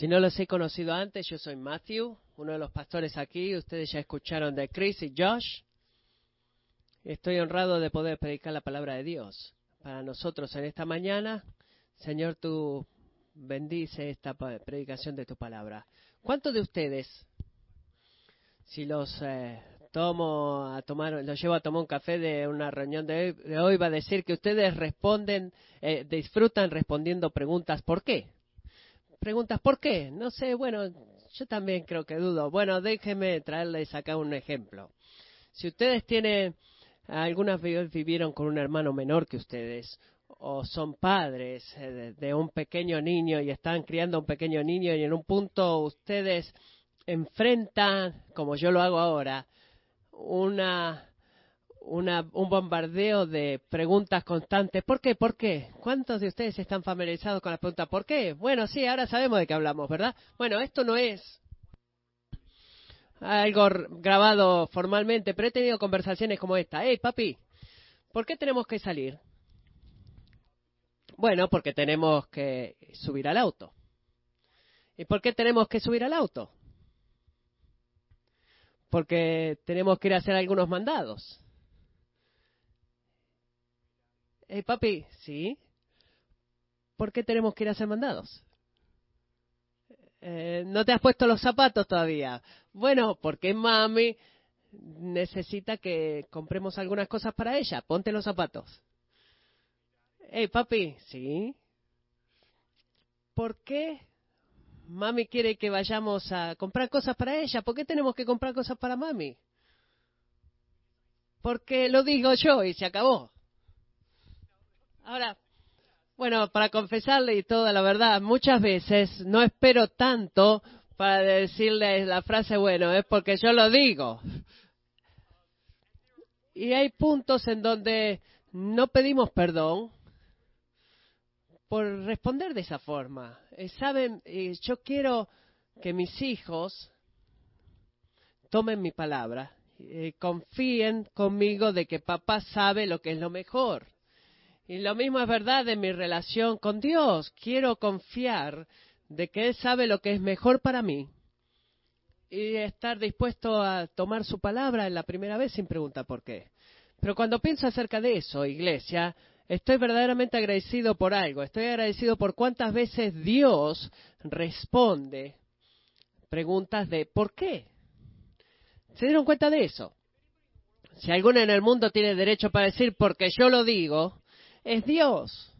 Si no los he conocido antes, yo soy Matthew, uno de los pastores aquí. Ustedes ya escucharon de Chris y Josh. Estoy honrado de poder predicar la palabra de Dios para nosotros en esta mañana. Señor, tú bendice esta predicación de tu palabra. ¿Cuántos de ustedes, si los eh, tomo a tomar, los llevo a tomar un café de una reunión de hoy, va a decir que ustedes responden, eh, disfrutan respondiendo preguntas ¿por qué? Preguntas ¿por qué? No sé, bueno, yo también creo que dudo. Bueno, déjenme traerles acá un ejemplo. Si ustedes tienen, algunas vivieron con un hermano menor que ustedes, o son padres eh, de un pequeño niño y están criando a un pequeño niño y en un punto ustedes enfrentan, como yo lo hago ahora, una, una, un bombardeo de preguntas constantes. ¿Por qué? ¿Por qué? ¿Cuántos de ustedes están familiarizados con la pregunta ¿por qué? Bueno, sí, ahora sabemos de qué hablamos, ¿verdad? Bueno, esto no es algo grabado formalmente, pero he tenido conversaciones como esta. Hey, papi, ¿por qué tenemos que salir? Bueno, porque tenemos que subir al auto. ¿Y por qué tenemos que subir al auto? porque tenemos que ir a hacer algunos mandados. Hey, papi, ¿sí? ¿Por qué tenemos que ir a hacer mandados? Eh, no te has puesto los zapatos todavía. Bueno, porque mami necesita que compremos algunas cosas para ella. Ponte los zapatos. Hey, papi, ¿sí? ¿Por qué Mami quiere que vayamos a comprar cosas para ella. ¿Por qué tenemos que comprar cosas para mami? Porque lo digo yo y se acabó. Ahora, bueno, para confesarle y toda la verdad, muchas veces no espero tanto para decirle la frase, bueno, es porque yo lo digo. Y hay puntos en donde no pedimos perdón, por responder de esa forma. Eh, Saben, eh, yo quiero que mis hijos tomen mi palabra, eh, confíen conmigo de que papá sabe lo que es lo mejor. Y lo mismo es verdad de mi relación con Dios. Quiero confiar de que Él sabe lo que es mejor para mí y estar dispuesto a tomar su palabra en la primera vez sin preguntar por qué. Pero cuando pienso acerca de eso, iglesia, Estoy verdaderamente agradecido por algo. Estoy agradecido por cuántas veces Dios responde preguntas de ¿por qué? ¿Se dieron cuenta de eso? Si alguno en el mundo tiene derecho para decir porque yo lo digo, es Dios.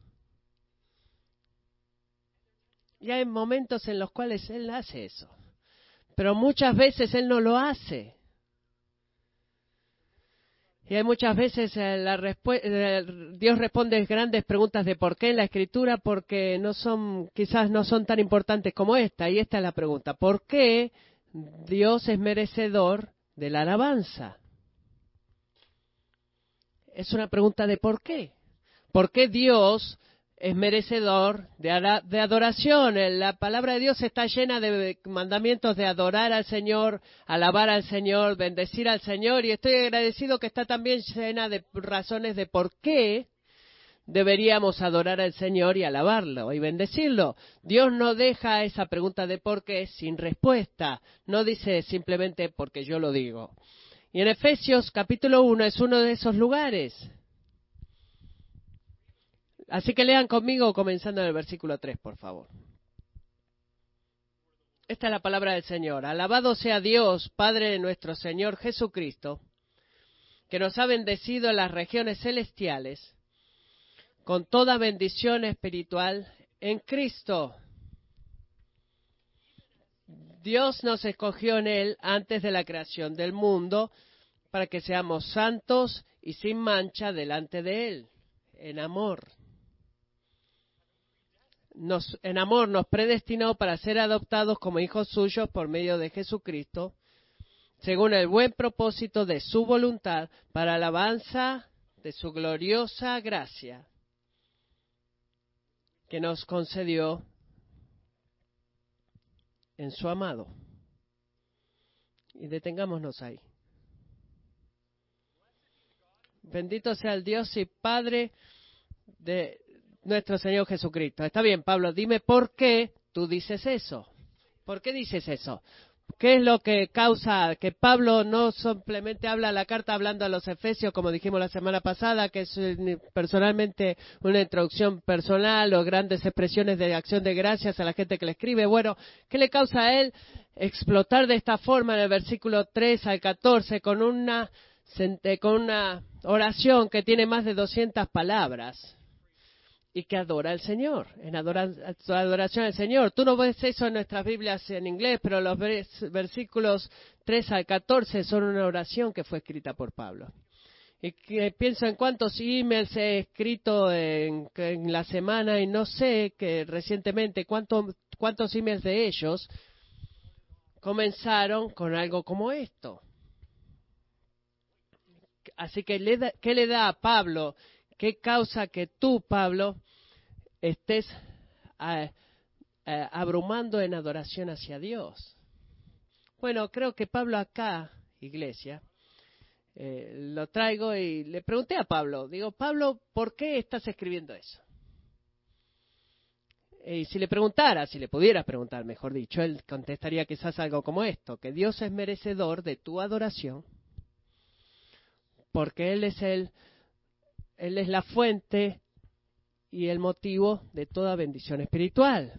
Y hay momentos en los cuales Él hace eso. Pero muchas veces Él no lo hace. Y hay muchas veces eh, eh, Dios responde grandes preguntas de por qué en la escritura, porque no son, quizás no son tan importantes como esta. Y esta es la pregunta: ¿por qué Dios es merecedor de la alabanza? Es una pregunta de por qué. ¿Por qué Dios es merecedor de, adoración. La palabra de Dios está llena de mandamientos de adorar al Señor, alabar al Señor, bendecir al Señor y estoy agradecido que está también llena de razones de por qué deberíamos adorar al Señor y alabarlo y bendecirlo. Dios no deja esa pregunta de por qué sin respuesta, no dice simplemente porque yo lo digo. Y en Efesios capítulo 1 es uno de esos lugares. Así que lean conmigo comenzando en el versículo 3, por favor. Esta es la palabra del Señor. Alabado sea Dios, Padre de nuestro Señor Jesucristo, que nos ha bendecido en las regiones celestiales con toda bendición espiritual en Cristo. Dios nos escogió en Él antes de la creación del mundo para que seamos santos y sin mancha delante de Él, en amor en amor nos predestinó para ser adoptados como hijos suyos por medio de Jesucristo, según el buen propósito de su voluntad, para alabanza de su gloriosa gracia que nos concedió en su amado. Y detengámonos ahí. Bendito sea el Dios y Padre de nuestro Señor Jesucristo. Está bien, Pablo, dime por qué tú dices eso. ¿Por qué dices eso? ¿Qué es lo que causa que Pablo no simplemente habla la carta hablando a los efesios, como dijimos la semana pasada, que es eh, personalmente una introducción personal o grandes expresiones de acción de gracias a la gente que le escribe? Bueno, ¿qué le causa a él explotar de esta forma en el versículo 3 al 14 con una, con una oración que tiene más de 200 palabras? Y que adora al Señor, en adoración al Señor. Tú no ves eso en nuestras Biblias en inglés, pero los versículos 3 al 14 son una oración que fue escrita por Pablo. Y que pienso en cuántos emails he escrito en, la semana y no sé que recientemente cuánto, cuántos emails de ellos comenzaron con algo como esto. Así que, ¿qué le da a Pablo ¿Qué causa que tú, Pablo, estés eh, eh, abrumando en adoración hacia Dios? Bueno, creo que Pablo acá, iglesia, eh, lo traigo y le pregunté a Pablo, digo, Pablo, ¿por qué estás escribiendo eso? Y si le preguntara, si le pudieras preguntar, mejor dicho, él contestaría quizás algo como esto, que Dios es merecedor de tu adoración, porque Él es el él es la fuente y el motivo de toda bendición espiritual.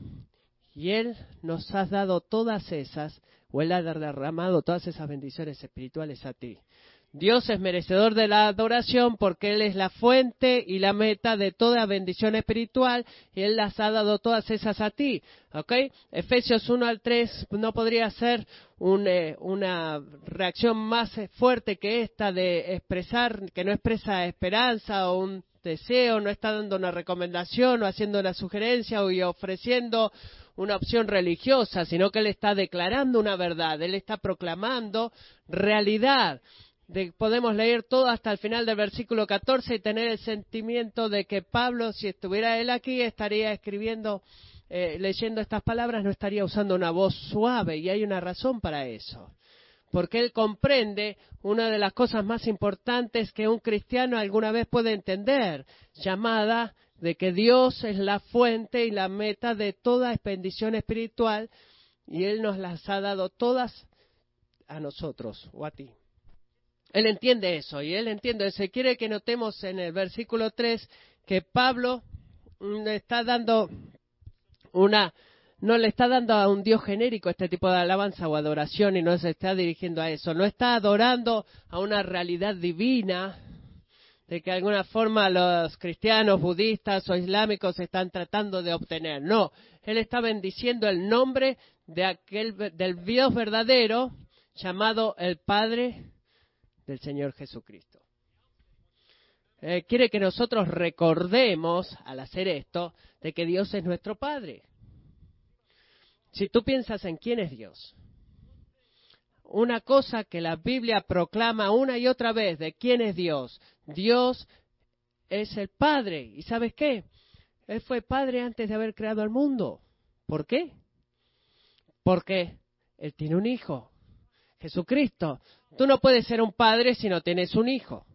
Y Él nos ha dado todas esas, o Él ha derramado todas esas bendiciones espirituales a ti. Dios es merecedor de la adoración porque Él es la fuente y la meta de toda bendición espiritual y Él las ha dado todas esas a ti. ¿Ok? Efesios 1 al 3 no podría ser eh, una reacción más fuerte que esta de expresar, que no expresa esperanza o un deseo, no está dando una recomendación o haciendo una sugerencia o ofreciendo una opción religiosa, sino que Él está declarando una verdad, Él está proclamando realidad podemos leer todo hasta el final del versículo 14 y tener el sentimiento de que Pablo, si estuviera él aquí, estaría escribiendo, eh, leyendo estas palabras, no estaría usando una voz suave y hay una razón para eso. Porque él comprende una de las cosas más importantes que un cristiano alguna vez puede entender, llamada de que Dios es la fuente y la meta de toda bendición espiritual y Él nos las ha dado todas a nosotros o a ti. Él entiende eso y él entiende. Y quiere que notemos en el versículo 3 que Pablo le está dando una, no le está dando a un Dios genérico este tipo de alabanza o adoración y no se está dirigiendo a eso. No está adorando a una realidad divina de que de alguna forma los cristianos, budistas o islámicos están tratando de obtener. No, él está bendiciendo el nombre de aquel, del Dios verdadero llamado el Padre del Señor Jesucristo. Eh, quiere que nosotros recordemos, al hacer esto, de que Dios es nuestro Padre. Si tú piensas en quién es Dios, una cosa que la Biblia proclama una y otra vez de quién es Dios, Dios es el Padre. ¿Y sabes qué? Él fue Padre antes de haber creado el mundo. ¿Por qué? Porque Él tiene un hijo, Jesucristo. Tú no puedes ser un padre si no tienes un hijo.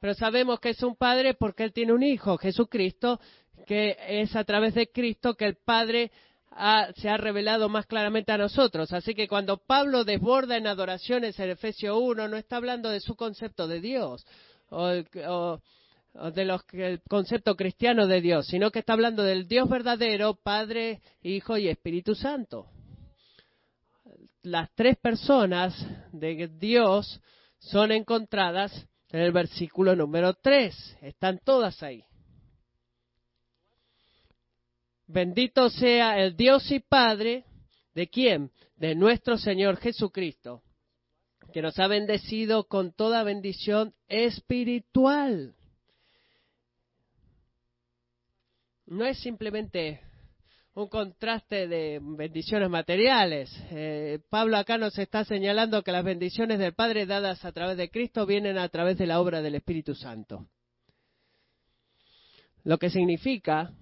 Pero sabemos que es un padre porque Él tiene un hijo, Jesucristo, que es a través de Cristo que el Padre se ha revelado más claramente a nosotros. Así que cuando Pablo desborda en adoraciones en Efesio 1, no está hablando de su concepto de Dios o, o de los, el concepto cristiano de Dios, sino que está hablando del Dios verdadero, Padre, Hijo y Espíritu Santo las tres personas de Dios son encontradas en el versículo número 3. Están todas ahí. Bendito sea el Dios y Padre de quién? De nuestro Señor Jesucristo, que nos ha bendecido con toda bendición espiritual. No es simplemente un contraste de bendiciones materiales. Eh, Pablo acá nos está señalando que las bendiciones del Padre dadas a través de Cristo vienen a través de la obra del Espíritu Santo. Lo que significa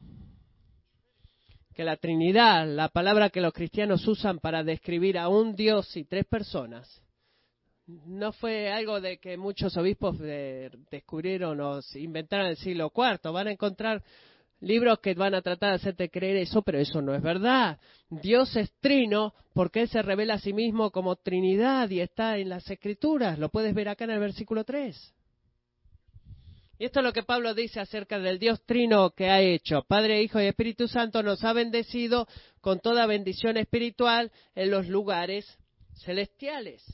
que la Trinidad, la palabra que los cristianos usan para describir a un Dios y tres personas, no fue algo de que muchos obispos descubrieron o inventaron en el siglo IV. Van a encontrar libros que van a tratar de hacerte creer eso, pero eso no es verdad. Dios es trino porque Él se revela a sí mismo como Trinidad y está en las Escrituras. Lo puedes ver acá en el versículo 3. Y esto es lo que Pablo dice acerca del Dios trino que ha hecho. Padre, Hijo y Espíritu Santo nos ha bendecido con toda bendición espiritual en los lugares celestiales.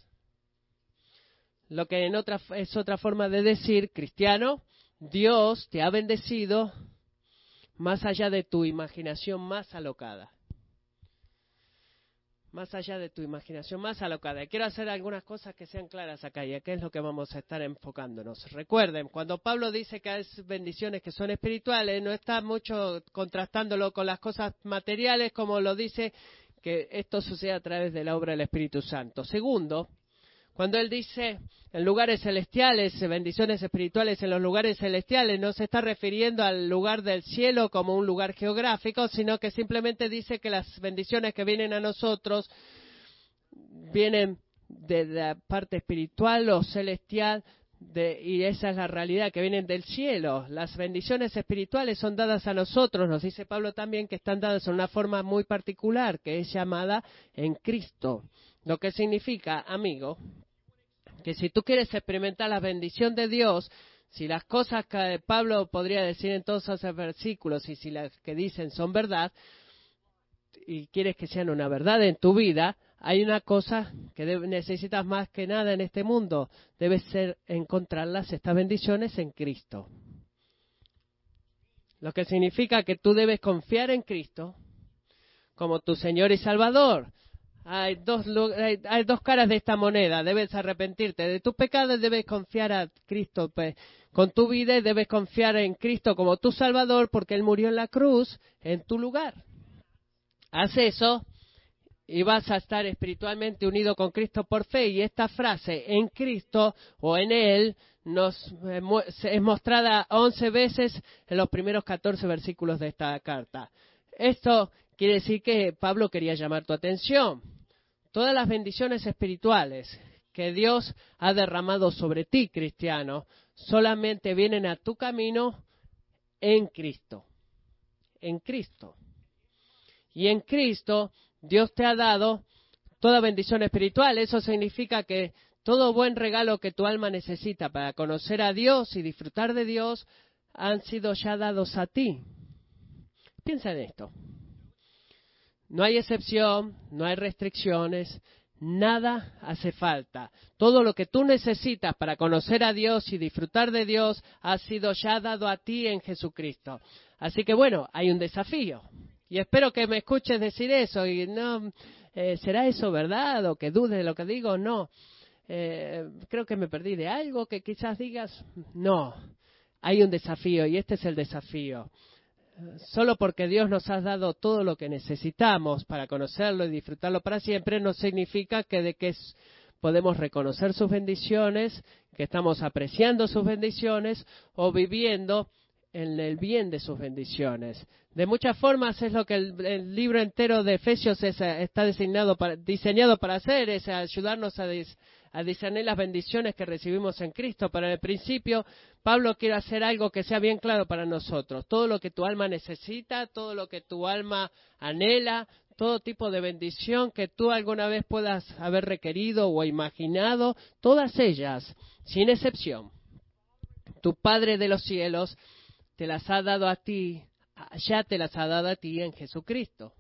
Lo que en otra, es otra forma de decir, cristiano, Dios te ha bendecido más allá de tu imaginación más alocada. Más allá de tu imaginación más alocada. Quiero hacer algunas cosas que sean claras acá y aquí es lo que vamos a estar enfocándonos. Recuerden, cuando Pablo dice que hay bendiciones que son espirituales, no está mucho contrastándolo con las cosas materiales como lo dice que esto sucede a través de la obra del Espíritu Santo. Segundo, cuando Él dice en lugares celestiales, bendiciones espirituales en los lugares celestiales, no se está refiriendo al lugar del cielo como un lugar geográfico, sino que simplemente dice que las bendiciones que vienen a nosotros vienen de la parte espiritual o celestial y esa es la realidad que vienen del cielo. Las bendiciones espirituales son dadas a nosotros, nos dice Pablo también que están dadas en una forma muy particular, que es llamada en Cristo. Lo que significa, amigo, que si tú quieres experimentar la bendición de Dios, si las cosas que Pablo podría decir en todos esos versículos y si las que dicen son verdad, y quieres que sean una verdad en tu vida, hay una cosa que necesitas más que nada en este mundo. Debes ser encontrarlas, estas bendiciones, en Cristo. Lo que significa que tú debes confiar en Cristo como tu Señor y Salvador. Hay dos, hay, dos caras de esta moneda. Debes arrepentirte de tus pecados, debes confiar a Cristo pues, con tu vida debes confiar en Cristo como tu Salvador porque Él murió en la cruz en tu lugar. Haz eso y vas a estar espiritualmente unido con Cristo por fe. Y esta frase, en Cristo o en Él, nos eh, es mostrada once veces en los primeros catorce versículos de esta carta. Esto quiere decir que Pablo quería llamar tu atención todas las bendiciones espirituales que Dios ha derramado sobre ti, cristiano, solamente vienen a tu camino en Cristo. En Cristo. Y en Cristo Dios te ha dado toda bendición espiritual. Eso significa que todo buen regalo que tu alma necesita para conocer a Dios y disfrutar de Dios han sido ya dados a ti. Piensa en esto. No hay excepción, no hay restricciones, nada hace falta. Todo lo que tú necesitas para conocer a Dios y disfrutar de Dios ha sido ya dado a ti en Jesucristo. Así que bueno, hay un desafío. Y espero que me escuches decir eso y no, eh, ¿será eso verdad? O que dudes de lo que digo, no. Eh, creo que me perdí de algo que quizás digas, no. Hay un desafío y este es el desafío solo porque Dios nos ha dado todo lo que necesitamos para conocerlo y disfrutarlo para siempre, no significa que de que podemos reconocer sus bendiciones, que estamos apreciando sus bendiciones o viviendo en el bien de sus bendiciones. De muchas formas es lo que el, libro entero de Efesios está diseñado para, diseñado para hacer, es ayudarnos a, a discernir las bendiciones que recibimos en Cristo. Pero en el principio, Pablo quiere hacer algo que sea bien claro para nosotros. Todo lo que tu alma necesita, todo lo que tu alma anhela, todo tipo de bendición que tú alguna vez puedas haber requerido o imaginado, todas ellas, sin excepción. Tu Padre de los cielos te las ha dado a ti, ya te las ha dado a ti en Jesucristo.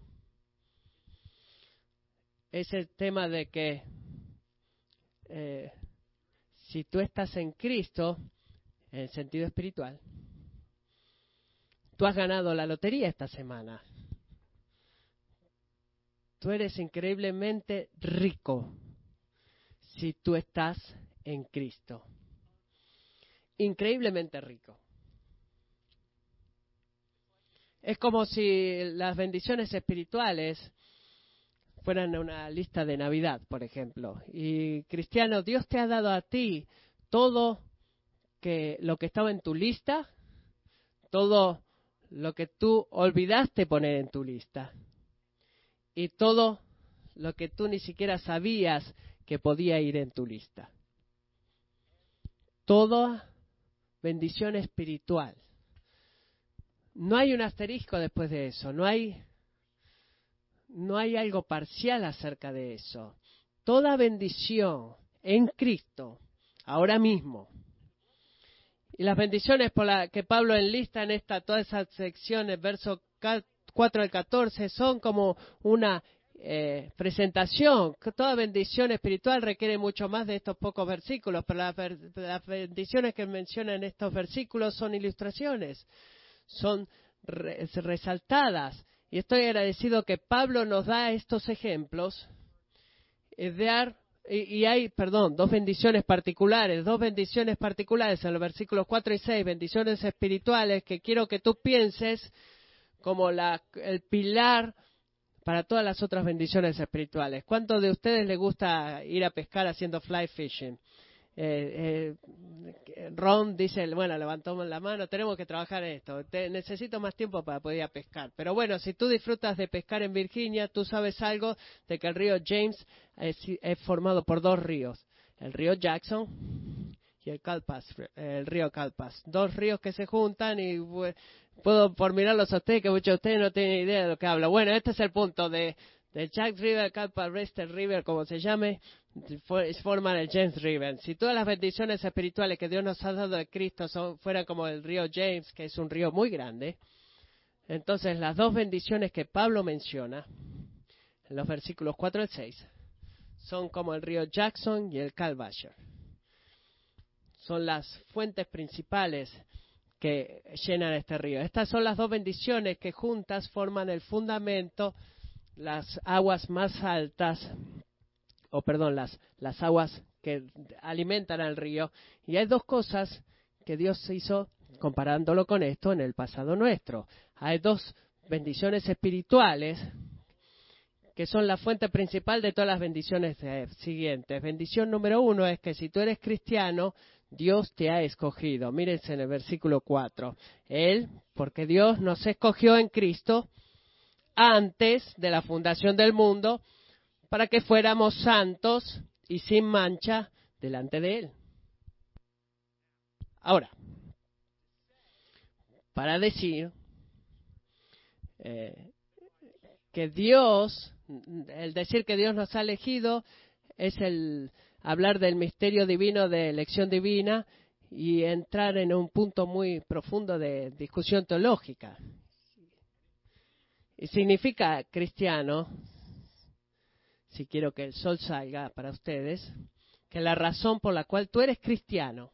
Es el tema de que eh, si tú estás en Cristo, en sentido espiritual, tú has ganado la lotería esta semana. Tú eres increíblemente rico si tú estás en Cristo. Increíblemente rico. Es como si las bendiciones espirituales fueran una lista de Navidad, por ejemplo. Y cristiano, Dios te ha dado a ti todo que lo que estaba en tu lista, todo lo que tú olvidaste poner en tu lista y todo lo que tú ni siquiera sabías que podía ir en tu lista. Toda bendición espiritual no hay un asterisco después de eso, no hay, no hay algo parcial acerca de eso. Toda bendición en Cristo, ahora mismo, y las bendiciones por la que Pablo enlista en esta, todas esas secciones, versos 4 al 14, son como una eh, presentación. Toda bendición espiritual requiere mucho más de estos pocos versículos, pero las, las bendiciones que mencionan estos versículos son ilustraciones, son resaltadas. Y estoy agradecido que Pablo nos da estos ejemplos de dar y, hay, perdón, dos bendiciones particulares, dos bendiciones particulares en los versículos 4 y 6, bendiciones espirituales que quiero que tú pienses como la, el pilar para todas las otras bendiciones espirituales. ¿Cuántos de ustedes les gusta ir a pescar haciendo fly fishing? Eh, eh, Ron dice, bueno, levantó la mano, tenemos que trabajar esto, necesito más tiempo para poder ir a pescar. Pero bueno, si tú disfrutas de pescar en Virginia, tú sabes algo de que el río James es, formado por dos ríos, el río Jackson y el Calpas, el río Calpas. Dos ríos que se juntan y puedo por mirarlos a ustedes que muchos de ustedes no tienen idea de lo que hablo. Bueno, este es el punto de, de Jack River, Calpas Rester River, como se llame, forman el James River. Si todas las bendiciones espirituales que Dios nos ha dado de Cristo son, fueran como el río James, que es un río muy grande, entonces las dos bendiciones que Pablo menciona en los versículos 4 al 6 son como el río Jackson y el Calvasher. Son las fuentes principales que llenan este río. Estas son las dos bendiciones que juntas forman el fundamento, las aguas más altas o perdón, las, las aguas que alimentan al río. Y hay dos cosas que Dios hizo comparándolo con esto en el pasado nuestro. Hay dos bendiciones espirituales que son la fuente principal de todas las bendiciones siguientes. Bendición número uno es que si tú eres cristiano, Dios te ha escogido. Mírense en el versículo 4. Él, porque Dios nos escogió en Cristo antes de la fundación del mundo para que fuéramos santos y sin mancha delante de Él. Ahora, para decir eh, que Dios, el decir que Dios nos ha elegido es el hablar del misterio divino de elección divina y entrar en un punto muy profundo de discusión teológica. Y significa cristiano si quiero que el sol salga para ustedes, que la razón por la cual tú eres cristiano,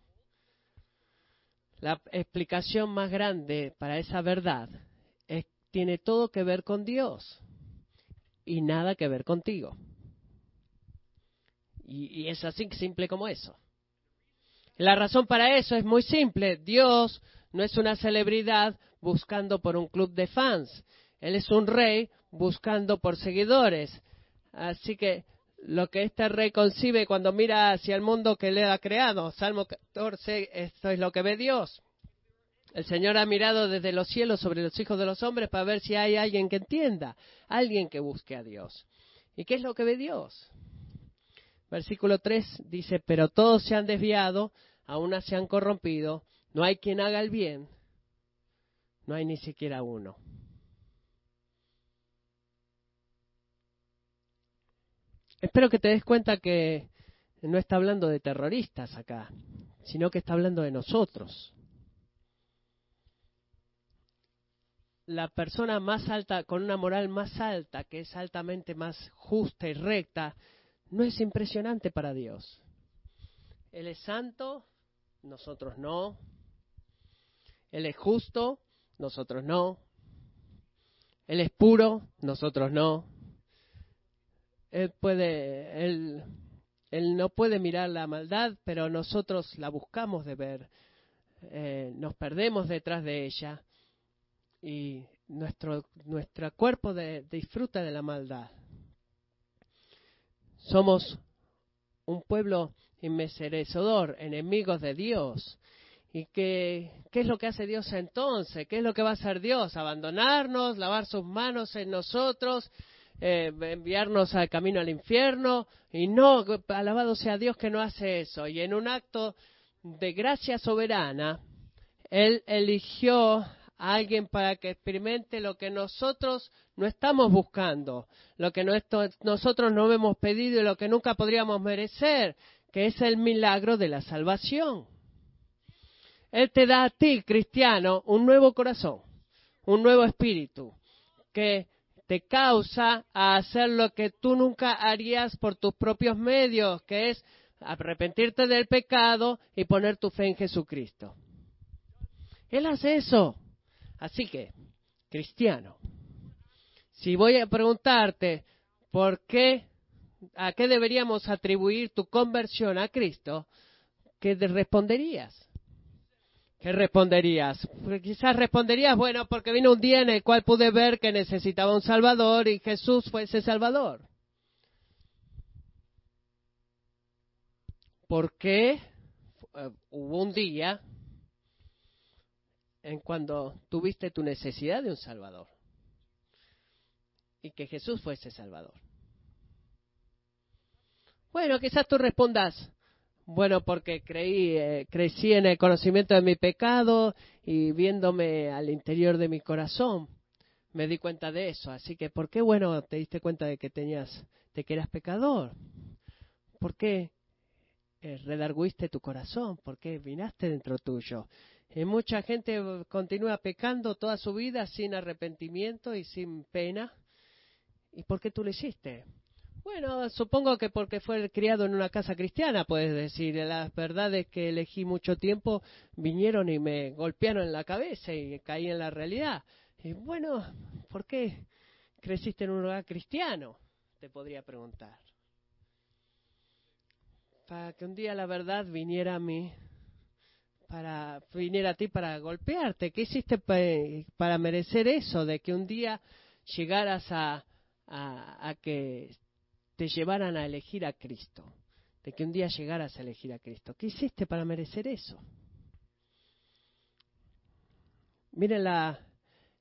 la explicación más grande para esa verdad es, tiene todo que ver con Dios y nada que ver contigo. Y, y es así simple como eso. La razón para eso es muy simple. Dios no es una celebridad buscando por un club de fans. Él es un rey buscando por seguidores. Así que lo que este rey concibe cuando mira hacia el mundo que le ha creado, Salmo 14, esto es lo que ve Dios. El Señor ha mirado desde los cielos sobre los hijos de los hombres para ver si hay alguien que entienda, alguien que busque a Dios. ¿Y qué es lo que ve Dios? Versículo 3 dice, pero todos se han desviado, aún se han corrompido, no hay quien haga el bien, no hay ni siquiera uno. Espero que te des cuenta que no está hablando de terroristas acá, sino que está hablando de nosotros. La persona más alta, con una moral más alta, que es altamente más justa y recta, no es impresionante para Dios. Él es santo, nosotros no. Él es justo, nosotros no. Él es puro, nosotros no él puede, él, él no puede mirar la maldad, pero nosotros la buscamos de ver. Eh, nos perdemos detrás de ella y nuestro, nuestro cuerpo disfruta de la maldad. Somos un pueblo inmerecedor, enemigos de Dios. ¿Y qué, qué es lo que hace Dios entonces? ¿Qué es lo que va a hacer Dios? ¿Abandonarnos? ¿Lavar sus manos en nosotros? Eh, enviarnos al camino al infierno. Y no, alabado sea Dios que no hace eso. Y en un acto de gracia soberana, Él eligió alguien para que experimente lo que nosotros no estamos buscando, lo que nosotros no hemos pedido y lo que nunca podríamos merecer, que es el milagro de la salvación. Él te da a ti, cristiano, un nuevo corazón, un nuevo espíritu, que te causa a hacer lo que tú nunca harías por tus propios medios, que es arrepentirte del pecado y poner tu fe en Jesucristo. Él hace eso. Así que, cristiano, si voy a preguntarte por qué, a qué deberíamos atribuir tu conversión a Cristo, ¿qué responderías? ¿Qué responderías? Pues quizás responderías, bueno, porque vino un día en el cual pude ver que necesitaba un Salvador y Jesús fue ese Salvador. ¿Por qué eh, hubo un día en cuando tuviste tu necesidad de un Salvador y que Jesús fuese Salvador. Bueno, quizás tú respondas, bueno, porque creí, eh, crecí en el conocimiento de mi pecado y viéndome al interior de mi corazón, me di cuenta de eso. Así que, ¿por qué, bueno, te diste cuenta de que tenías, de que eras pecador? ¿Por qué eh, redarguiste tu corazón? ¿Por qué vinaste dentro tuyo? Y mucha gente continúa pecando toda su vida sin arrepentimiento y sin pena. ¿Y por qué tú lo hiciste? Bueno, supongo que porque fue criado en una casa cristiana, puedes decir. Las verdades que elegí mucho tiempo vinieron y me golpearon en la cabeza y caí en la realidad. Y bueno, ¿por qué creciste en un lugar cristiano? Te podría preguntar. Para que un día la verdad viniera a mí para venir a ti para golpearte? ¿Qué hiciste para merecer eso? De que un día llegaras a, a, que te llevaran a elegir a Cristo. De que un día llegaras a elegir a Cristo. ¿Qué hiciste para merecer eso? Miren la,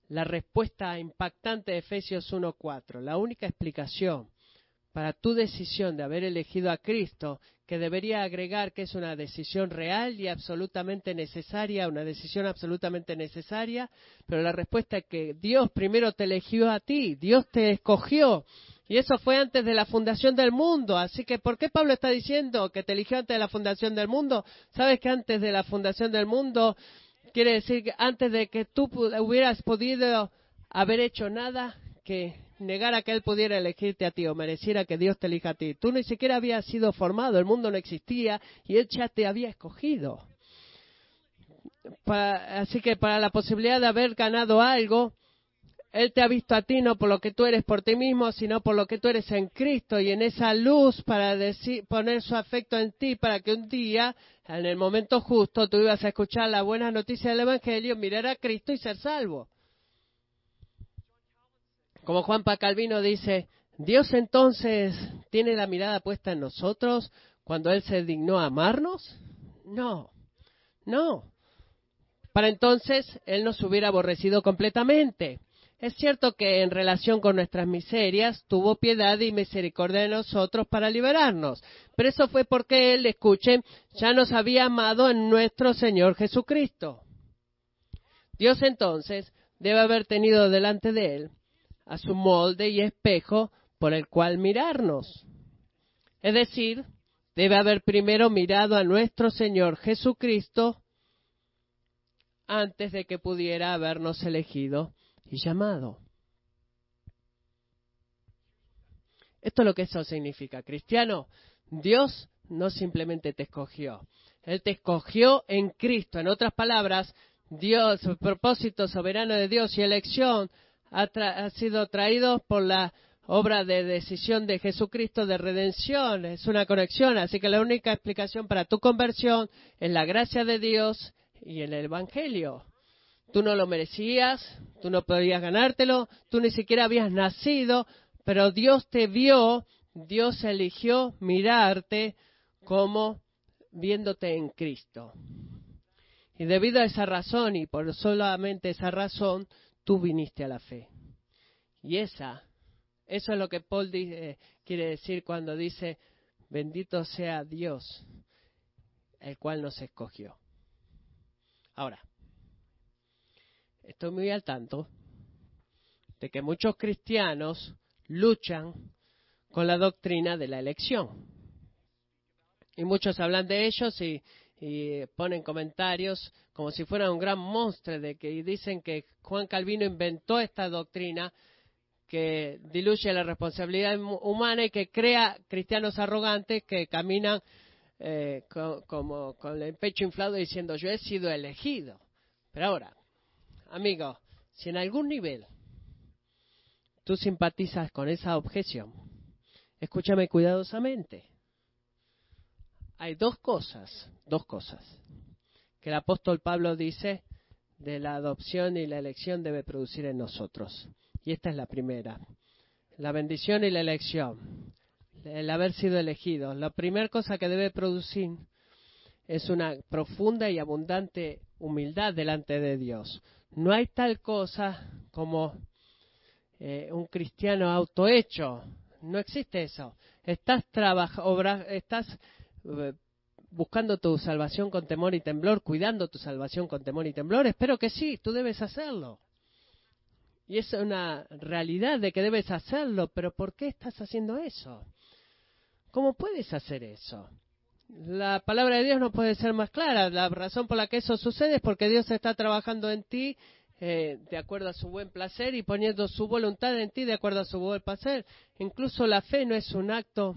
la respuesta impactante de Efesios 1.4. La única explicación para tu decisión de haber elegido a Cristo que debería agregar que es una decisión real y absolutamente necesaria, una decisión absolutamente necesaria, pero la respuesta es que Dios primero te eligió a ti, Dios te escogió. Y eso fue antes de la fundación del mundo. Así que, ¿por qué Pablo está diciendo que te eligió antes de la fundación del mundo? ¿Sabes que antes de la fundación del mundo quiere decir que antes de que tú hubieras podido haber hecho nada, que negara que Él pudiera elegirte a ti o mereciera que Dios te elija a ti. Tú ni siquiera habías sido formado, el mundo no existía y Él ya te había escogido. así que para la posibilidad de haber ganado algo, Él te ha visto a ti no por lo que tú eres por ti mismo, sino por lo que tú eres en Cristo y en esa luz para poner su afecto en ti para que un día, en el momento justo, tú ibas a escuchar la buena noticia del Evangelio, mirar a Cristo y ser salvo. Como Juan Calvino dice, Dios entonces tiene la mirada puesta en nosotros cuando Él se dignó a amarnos? No, no. Para entonces Él nos hubiera aborrecido completamente. Es cierto que en relación con nuestras miserias tuvo piedad y misericordia de nosotros para liberarnos, pero eso fue porque Él, escuchen, ya nos había amado en nuestro Señor Jesucristo. Dios entonces debe haber tenido delante de Él a su molde y espejo por el cual mirarnos. Es decir, debe haber primero mirado a nuestro Señor Jesucristo antes de que pudiera habernos elegido llamado. Esto es lo que eso significa. Cristiano, Dios no simplemente te escogió, Él te escogió en Cristo. En otras palabras, Dios, el propósito soberano de Dios y elección ha, sido traído por la obra de decisión de Jesucristo de redención. Es una conexión, así que la única explicación para tu conversión es la gracia de Dios y el Evangelio. Tú no lo merecías, tú no podías ganártelo, tú ni siquiera habías nacido, pero Dios te vio, Dios eligió mirarte como viéndote en Cristo. Y debido a esa razón y por solamente esa razón, tú viniste a la fe. Y esa, eso es lo que Paul dice, quiere decir cuando dice, bendito sea Dios, el cual nos escogió. Ahora, estoy muy al tanto de que muchos cristianos luchan con la doctrina de la elección. Y muchos hablan de ellos y, ponen comentarios como si fuera un gran monstruo de que y dicen que Juan Calvino inventó esta doctrina que diluye la responsabilidad humana y que crea cristianos arrogantes que caminan eh, como con el pecho inflado diciendo yo he sido elegido. Pero ahora, amigo, si en algún nivel tú simpatizas con esa objeción, escúchame cuidadosamente. Hay dos cosas, dos cosas, que el apóstol Pablo dice de la adopción y la elección debe producir en nosotros. Y esta es la primera. La bendición y la elección. El haber sido elegido. La primera cosa que debe producir es una profunda y abundante humildad delante de Dios. No hay tal cosa como eh, un cristiano autohecho. No existe eso. Estás, estás eh, buscando tu salvación con temor y temblor, cuidando tu salvación con temor y temblor. Espero que sí, tú debes hacerlo. Y es una realidad de que debes hacerlo, pero ¿por qué estás haciendo eso? ¿Cómo puedes hacer eso? La palabra de Dios no puede ser más clara. La razón por la que eso sucede es porque Dios está trabajando en ti eh, de acuerdo a su buen placer y poniendo su voluntad en ti de acuerdo a su buen placer. Incluso la fe no es un acto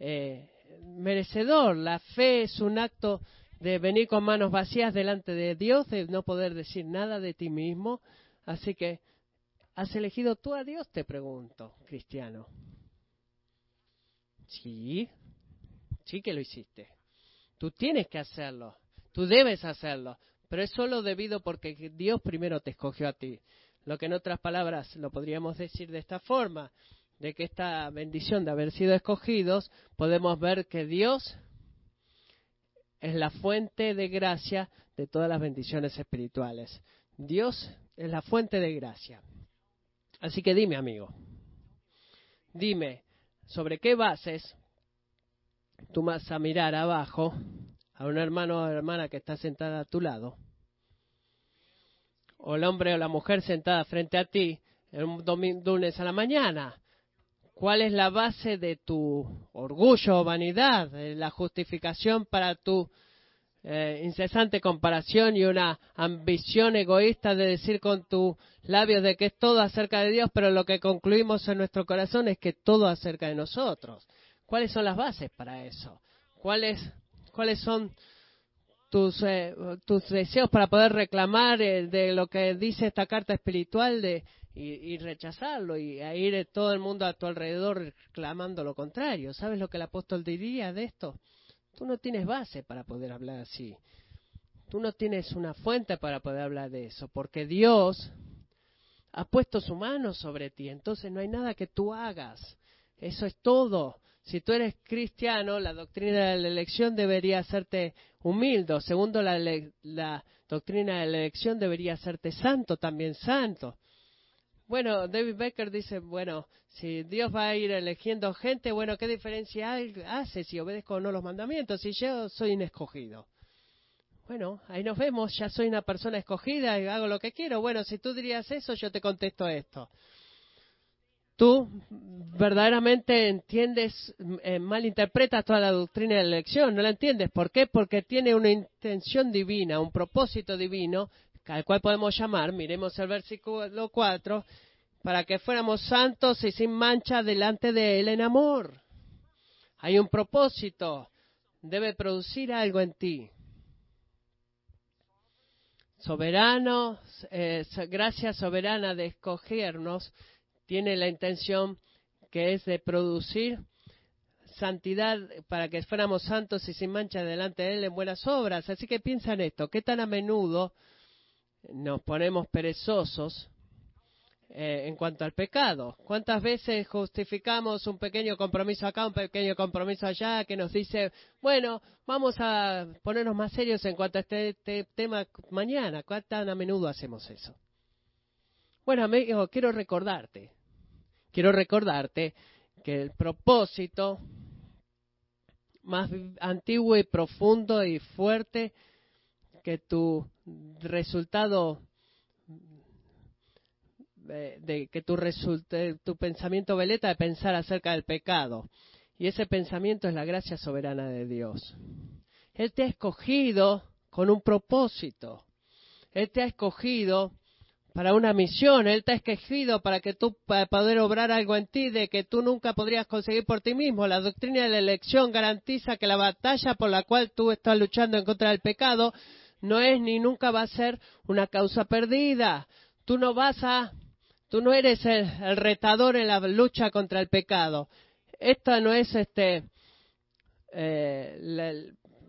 eh, merecedor. La fe es un acto de venir con manos vacías delante de Dios, de no poder decir nada de ti mismo. Así que ¿Has elegido tú a Dios? Te pregunto, cristiano. Sí, sí que lo hiciste. Tú tienes que hacerlo, tú debes hacerlo, pero es solo debido porque Dios primero te escogió a ti. Lo que en otras palabras lo podríamos decir de esta forma, de que esta bendición de haber sido escogidos, podemos ver que Dios es la fuente de gracia de todas las bendiciones espirituales. Dios es la fuente de gracia. Así que dime, amigo, dime, ¿sobre qué bases tú vas a mirar abajo a un hermano o hermana que está sentada a tu lado? O el hombre o la mujer sentada frente a ti en un lunes a la mañana. ¿Cuál es la base de tu orgullo o vanidad? La justificación para tu eh, incesante comparación y una ambición egoísta de decir con tus labios de que es todo acerca de Dios, pero lo que concluimos en nuestro corazón es que todo acerca de nosotros. ¿Cuáles son las bases para eso? ¿Cuáles, cuáles son tus, eh, tus deseos para poder reclamar eh, de lo que dice esta carta espiritual de, y, rechazarlo y ir todo el mundo a tu alrededor reclamando lo contrario? ¿Sabes lo que el apóstol diría de esto? Tú no tienes base para poder hablar así. Tú no tienes una fuente para poder hablar de eso, porque Dios ha puesto su mano sobre ti, entonces no hay nada que tú hagas. Eso es todo. Si tú eres cristiano, la doctrina de la elección debería hacerte humilde. Segundo, la, doctrina de la elección debería hacerte santo, también santo. Bueno, David Becker dice, bueno, si Dios va a ir eligiendo gente, bueno, ¿qué diferencia hace si obedezco o no los mandamientos? Si yo soy un escogido. Bueno, ahí nos vemos, ya soy una persona escogida y hago lo que quiero. Bueno, si tú dirías eso, yo te contesto esto. Tú verdaderamente entiendes, eh, malinterpretas toda la doctrina de la elección, no la entiendes. ¿Por qué? Porque tiene una intención divina, un propósito divino al cual podemos llamar, miremos el versículo 4, para que fuéramos santos y sin mancha delante de Él en amor. Hay un propósito, debe producir algo en ti. Soberano, eh, gracia soberana de escogernos, tiene la intención que es de producir santidad para que fuéramos santos y sin mancha delante de Él en buenas obras. Así que piensa en esto, ¿qué tan a menudo nos ponemos perezosos eh, en cuanto al pecado. ¿Cuántas veces justificamos un pequeño compromiso acá, un pequeño compromiso allá, que nos dice, bueno, vamos a ponernos más serios en cuanto a este, este tema mañana? ¿Cuán tan a menudo hacemos eso? Bueno, amigo, quiero recordarte, quiero recordarte que el propósito más antiguo y profundo y fuerte que tu resultado eh, de que tu, resulte, tu pensamiento veleta de pensar acerca del pecado. Y ese pensamiento es la gracia soberana de Dios. Él te ha escogido con un propósito. Él te ha escogido para una misión. Él te ha escogido para que tú para poder obrar algo en ti de que tú nunca podrías conseguir por ti mismo. La doctrina de la elección garantiza que la batalla por la cual tú estás luchando en contra del pecado no es ni nunca va a ser una causa perdida. Tú no vas a, tú no eres el, retador en la lucha contra el pecado. Esta no es este eh,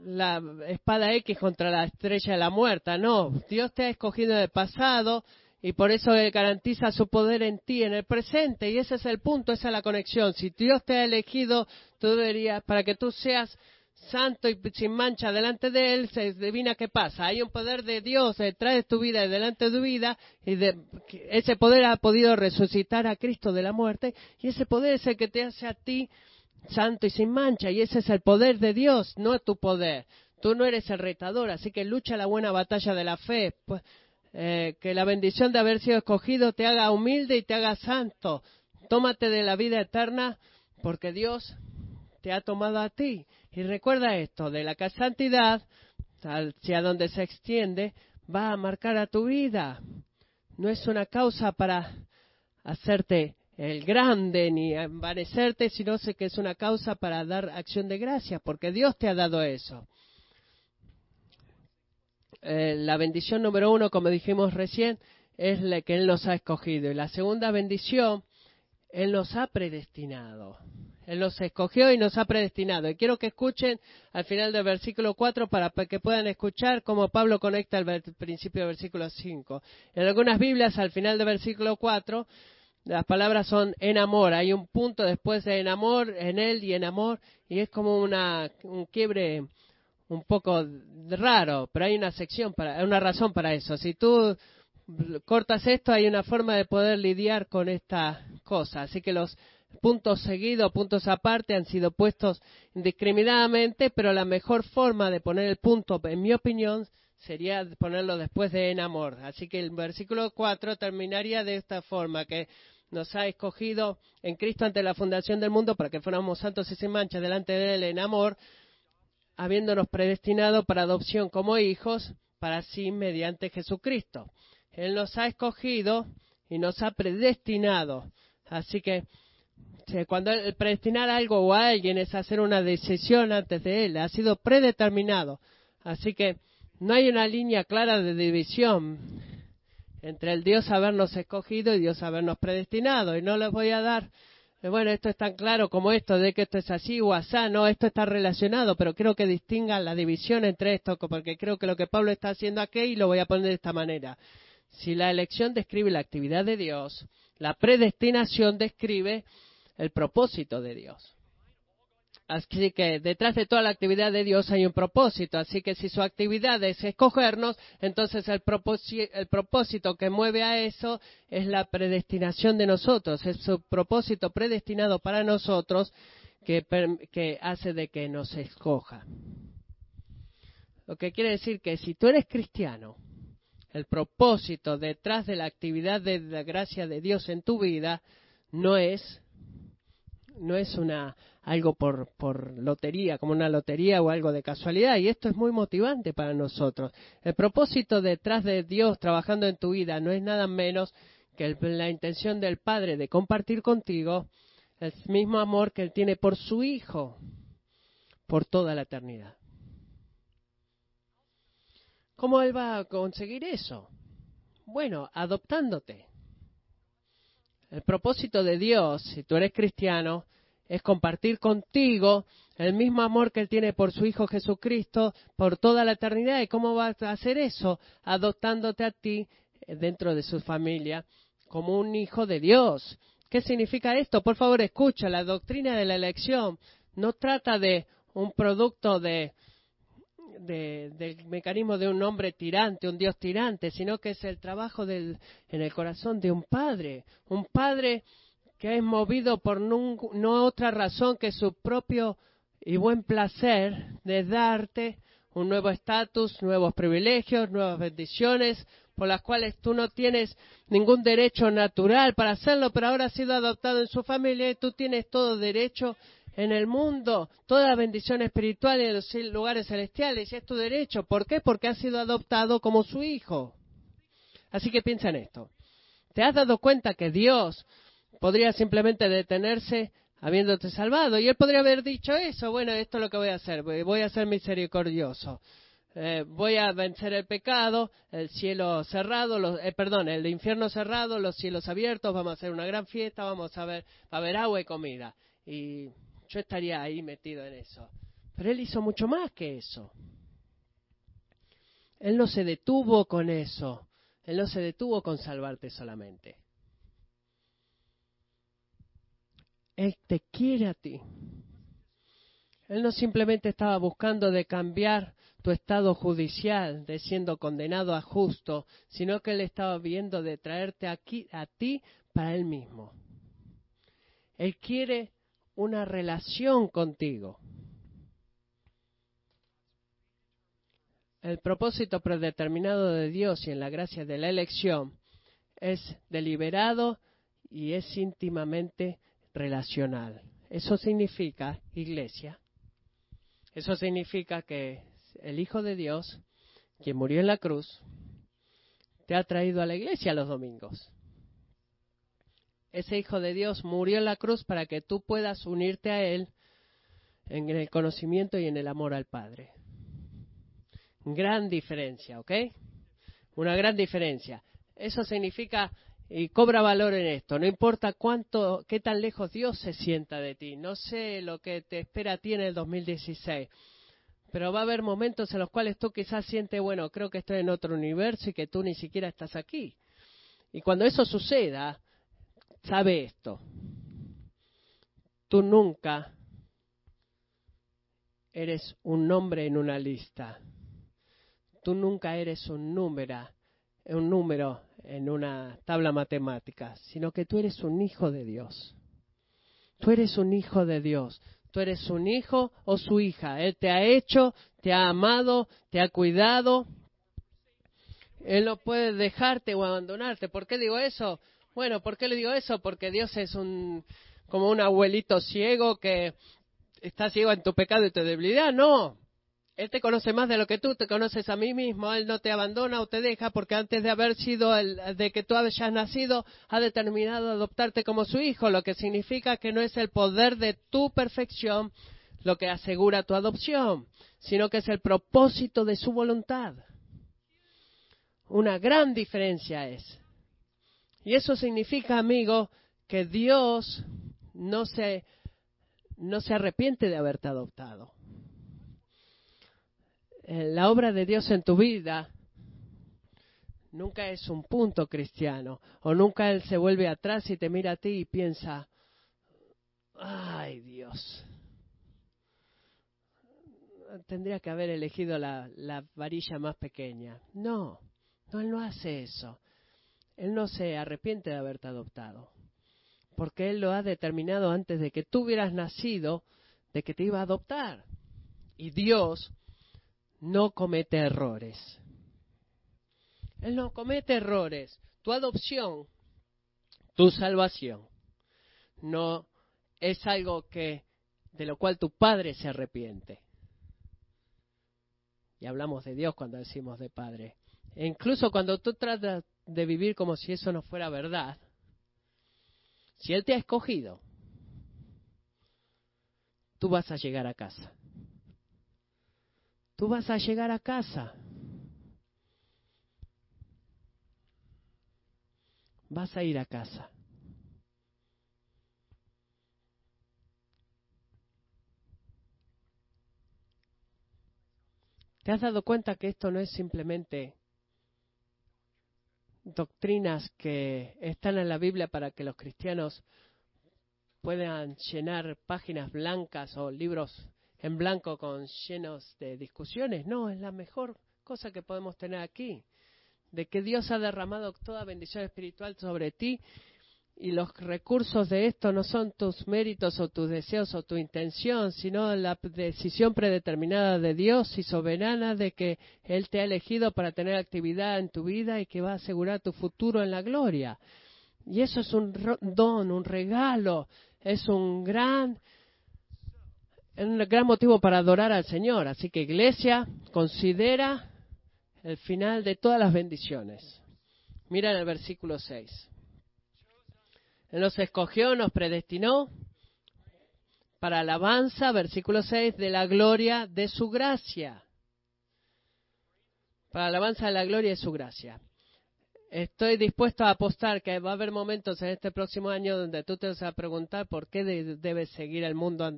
la, espada X contra la estrella de la muerta. No, Dios te ha escogido en el pasado y por eso Él garantiza su poder en ti en el presente. Y ese es el punto, esa es la conexión. Si Dios te ha elegido, tú deberías, para que tú seas santo y sin mancha delante de Él, se adivina qué pasa. Hay un poder de Dios detrás de tu vida y delante de tu vida, y ese poder ha podido resucitar a Cristo de la muerte, y ese poder es el que te hace a ti santo y sin mancha, y ese es el poder de Dios, no tu poder. Tú no eres el retador, así que lucha la buena batalla de la fe. Pues, eh, que la bendición de haber sido escogido te haga humilde y te haga santo. Tómate de la vida eterna, porque Dios te ha tomado a ti. Y recuerda esto, de la santidad, hacia donde se extiende, va a marcar a tu vida. No es una causa para hacerte el grande ni envanecerte, sino que es una causa para dar acción de gracia, porque Dios te ha dado eso. Eh, la bendición número uno, como dijimos recién, es la que Él nos ha escogido. Y la segunda bendición, Él nos ha predestinado. Él nos escogió y nos ha predestinado. Y quiero que escuchen al final del versículo 4 para que puedan escuchar cómo Pablo conecta el principio del versículo 5. En algunas Biblias, al final del versículo 4, las palabras son en amor. Hay un punto después de en amor, en él y en amor, y es como una, un quiebre un poco raro, pero hay una sección, para, una razón para eso. Si tú cortas esto, hay una forma de poder lidiar con esta cosa. Así que los puntos seguidos, puntos aparte, han sido puestos indiscriminadamente, pero la mejor forma de poner el punto, en mi opinión, sería ponerlo después de en amor. Así que el versículo 4 terminaría de esta forma, que nos ha escogido en Cristo ante la fundación del mundo para que fuéramos santos y sin mancha delante de Él en amor, habiéndonos predestinado para adopción como hijos, para sí mediante Jesucristo. Él nos ha escogido y nos ha predestinado. Así que cuando predestinar algo o a alguien es hacer una decisión antes de él, ha sido predeterminado. Así que no hay una línea clara de división entre el Dios habernos escogido y Dios habernos predestinado. Y no les voy a dar, eh, bueno, esto es tan claro como esto, de que esto es así o asá, no, esto está relacionado, pero creo que distingan la división entre esto, porque creo que lo que Pablo está haciendo aquí, lo voy a poner de esta manera. Si la elección describe la actividad de Dios, la predestinación describe el propósito de Dios. Así que detrás de toda la actividad de Dios hay un propósito. Así que si su actividad es escogernos, entonces el, propósito que mueve a eso es la predestinación de nosotros. Es su propósito predestinado para nosotros que, que hace de que nos escoja. Lo que quiere decir que si tú eres cristiano, el propósito detrás de la actividad de la gracia de Dios en tu vida no es no es una algo por, por lotería, como una lotería o algo de casualidad. Y esto es muy motivante para nosotros. El propósito detrás de Dios trabajando en tu vida no es nada menos que la intención del Padre de compartir contigo el mismo amor que Él tiene por su Hijo por toda la eternidad. ¿Cómo Él va a conseguir eso? Bueno, adoptándote. El propósito de Dios, si tú eres cristiano, es compartir contigo el mismo amor que Él tiene por su Hijo Jesucristo por toda la eternidad. ¿Y cómo va a hacer eso? Adoptándote a ti eh, dentro de su familia como un hijo de Dios. ¿Qué significa esto? Por favor, escucha, la doctrina de la elección no trata de un producto de del mecanismo de un hombre tirante, un Dios tirante, sino que es el trabajo del, en el corazón de un padre, un padre que es movido por no, otra razón que su propio y buen placer de darte un nuevo estatus, nuevos privilegios, nuevas bendiciones, por las cuales tú no tienes ningún derecho natural para hacerlo, pero ahora has sido adoptado en su familia y tú tienes todo derecho en el mundo, toda la bendición espiritual en los lugares celestiales, y es tu derecho. ¿Por qué? Porque has sido adoptado como su hijo. Así que piensa en esto. ¿Te has dado cuenta que Dios podría simplemente detenerse habiéndote salvado? Y Él podría haber dicho eso, bueno, esto es lo que voy a hacer, voy a ser misericordioso. Eh, voy a vencer el pecado, el cielo cerrado, eh, perdón, el infierno cerrado, los cielos abiertos, vamos a hacer una gran fiesta, vamos a ver, a agua y comida. Y yo estaría ahí metido en eso. Pero Él hizo mucho más que eso. Él no se detuvo con eso. Él no se detuvo con salvarte solamente. Él te quiere a ti. Él no simplemente estaba buscando de cambiar tu estado judicial de siendo condenado a justo, sino que Él estaba viendo de traerte aquí a ti para Él mismo. Él quiere una relación contigo. El propósito predeterminado de Dios y en la gracia de la elección es deliberado y es íntimamente relacional. Eso significa, iglesia, eso significa que el Hijo de Dios, quien murió en la cruz, te ha traído a la iglesia los domingos. Ese Hijo de Dios murió en la cruz para que tú puedas unirte a Él en el conocimiento y en el amor al Padre. Gran diferencia, ¿ok? Una gran diferencia. Eso significa y cobra valor en esto. No importa cuánto, qué tan lejos Dios se sienta de ti. No sé lo que te espera a ti en el 2016 pero va a haber momentos en los cuales tú quizás sientes, bueno, creo que estoy en otro universo y que tú ni siquiera estás aquí. Y cuando eso suceda, sabe esto, tú nunca eres un nombre en una lista, tú nunca eres un número, un número en una tabla matemática, sino que tú eres un hijo de Dios. Tú eres un hijo de Dios. Tú eres un hijo o su hija. Él te ha hecho, te ha amado, te ha cuidado. Él no puede dejarte o abandonarte. ¿Por qué digo eso? Bueno, ¿por qué le digo eso? Porque Dios es un como un abuelito ciego que está ciego en tu pecado y tu debilidad. No, él te conoce más de lo que tú te conoces a mí mismo. Él no te abandona o te deja porque antes de haber sido, el, de que tú hayas nacido, ha determinado adoptarte como su hijo, lo que significa que no es el poder de tu perfección lo que asegura tu adopción, sino que es el propósito de su voluntad. Una gran diferencia es. Y eso significa, amigo, que Dios no se, no se arrepiente de haberte adoptado. Eh, la obra de Dios en tu vida nunca es un punto cristiano, o nunca Él se vuelve atrás y te mira a ti y piensa, ay Dios, tendría que haber elegido la, la varilla más pequeña. No, no, Él no hace eso. Él no se arrepiente de haberte adoptado, porque Él lo ha determinado antes de que tú hubieras nacido, de que te iba a adoptar. Y Dios no comete errores. Él no comete errores. Tu adopción, tu salvación, no es algo que de lo cual tu padre se arrepiente. Y hablamos de Dios cuando decimos de padre. E incluso cuando tú tratas de vivir como si eso no fuera verdad, si Él te ha escogido, tú vas a llegar a casa. Tú vas a llegar a casa. Vas a ir a casa. ¿Te has dado cuenta que esto no es simplemente doctrinas que están en la Biblia para que los cristianos puedan llenar páginas blancas o libros en blanco con llenos de discusiones. No, es la mejor cosa que podemos tener aquí, de que Dios ha derramado toda bendición espiritual sobre ti Y los recursos de esto no son tus méritos o tus deseos o tu intención, sino la decisión predeterminada de Dios y soberana de que Él te ha elegido para tener actividad en tu vida y que va a asegurar tu futuro en la gloria. Y eso es un don, un regalo, es un gran, un gran motivo para adorar al Señor. Así que iglesia, considera el final de todas las bendiciones. Mira en el versículo 6. Él nos escogió, nos predestinó para alabanza, versículo 6, de la gloria de su gracia. Para alabanza de la gloria de su gracia. Estoy dispuesto a apostar que va a haber momentos en este próximo año donde tú te vas a preguntar por qué debes seguir el mundo,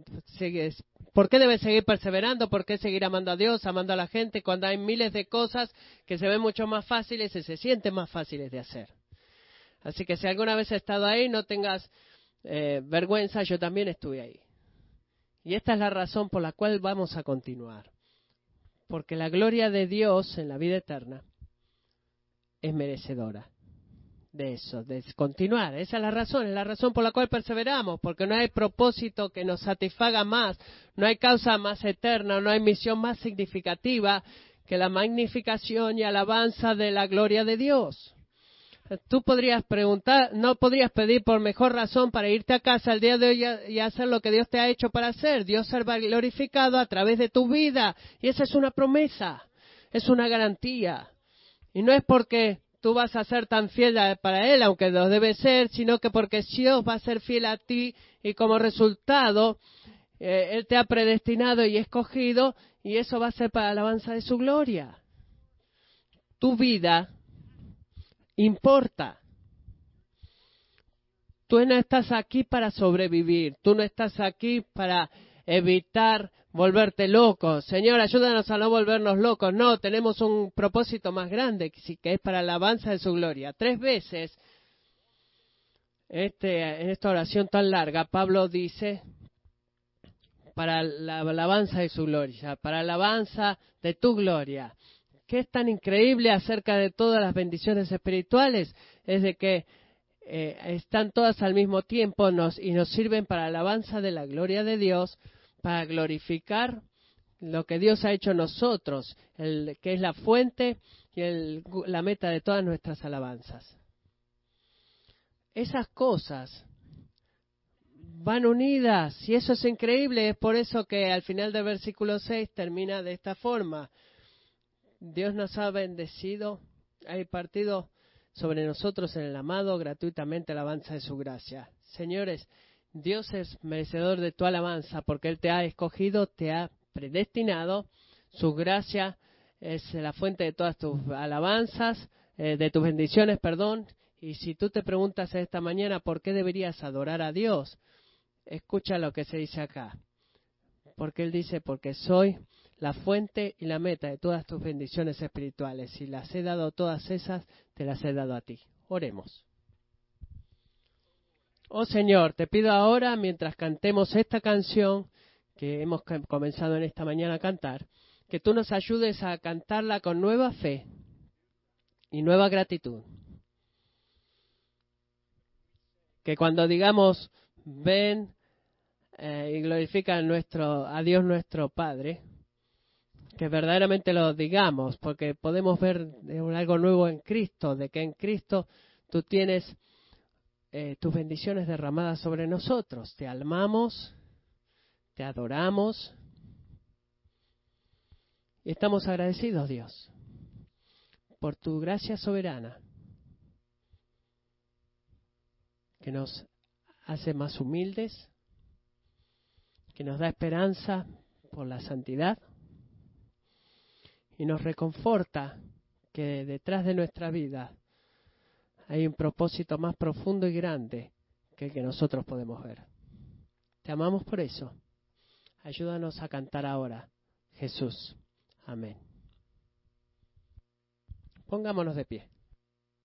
por qué debes seguir perseverando, por qué seguir amando a Dios, amando a la gente, cuando hay miles de cosas que se ven mucho más fáciles y se sienten más fáciles de hacer. Así que si alguna vez has estado ahí, no tengas eh, vergüenza, yo también estuve ahí. Y esta es la razón por la cual vamos a continuar. Porque la gloria de Dios en la vida eterna es merecedora de eso, de continuar. Esa es la razón, es la razón por la cual perseveramos, porque no hay propósito que nos satisfaga más, no hay causa más eterna, no hay misión más significativa que la magnificación y alabanza de la gloria de Dios. Tú podrías preguntar, no podrías pedir por mejor razón para irte a casa el día de hoy y hacer lo que Dios te ha hecho para hacer. Dios será glorificado a través de tu vida. Y esa es una promesa, es una garantía. Y no es porque tú vas a ser tan fiel para Él, aunque lo debe ser, sino que porque Dios va a ser fiel a ti y como resultado eh, Él te ha predestinado y escogido y eso va a ser para la alabanza de su gloria. Tu vida importa. Tú no estás aquí para sobrevivir, tú no estás aquí para evitar volverte loco. Señor, ayúdanos a no volvernos locos. No, tenemos un propósito más grande, que es para la alabanza de su gloria. Tres veces este, en esta oración tan larga, Pablo dice, para la alabanza de su gloria, para la alabanza de tu gloria. ¿Qué es tan increíble acerca de todas las bendiciones espirituales? Es de que eh, están todas al mismo tiempo nos, y nos sirven para la alabanza de la gloria de Dios, para glorificar lo que Dios ha hecho nosotros, el, que es la fuente y el, la meta de todas nuestras alabanzas. Esas cosas van unidas y eso es increíble, es por eso que al final del versículo 6 termina de esta forma. Dios nos ha bendecido, ha impartido sobre nosotros en el amado gratuitamente alabanza de su gracia. Señores, Dios es merecedor de tu alabanza porque Él te ha escogido, te ha predestinado. Su gracia es la fuente de todas tus alabanzas, eh, de tus bendiciones, perdón. Y si tú te preguntas esta mañana por qué deberías adorar a Dios, escucha lo que se dice acá. Porque Él dice, porque soy la fuente y la meta de todas tus bendiciones espirituales. Y las he dado todas esas, te las he dado a ti. Oremos. Oh Señor, te pido ahora, mientras cantemos esta canción que hemos comenzado en esta mañana a cantar, que tú nos ayudes a cantarla con nueva fe y nueva gratitud. Que cuando digamos, ven eh, y glorifica nuestro, a Dios nuestro Padre, que verdaderamente lo digamos, porque podemos ver algo nuevo en Cristo, de que en Cristo tú tienes eh, tus bendiciones derramadas sobre nosotros. Te amamos, te adoramos y estamos agradecidos, Dios, por tu gracia soberana que nos hace más humildes, que nos da esperanza por la santidad y nos reconforta que detrás de nuestra vida hay un propósito más profundo y grande que el que nosotros podemos ver. Te amamos por eso. Ayúdanos a cantar ahora, Jesús. Amén. Pongámonos de pie.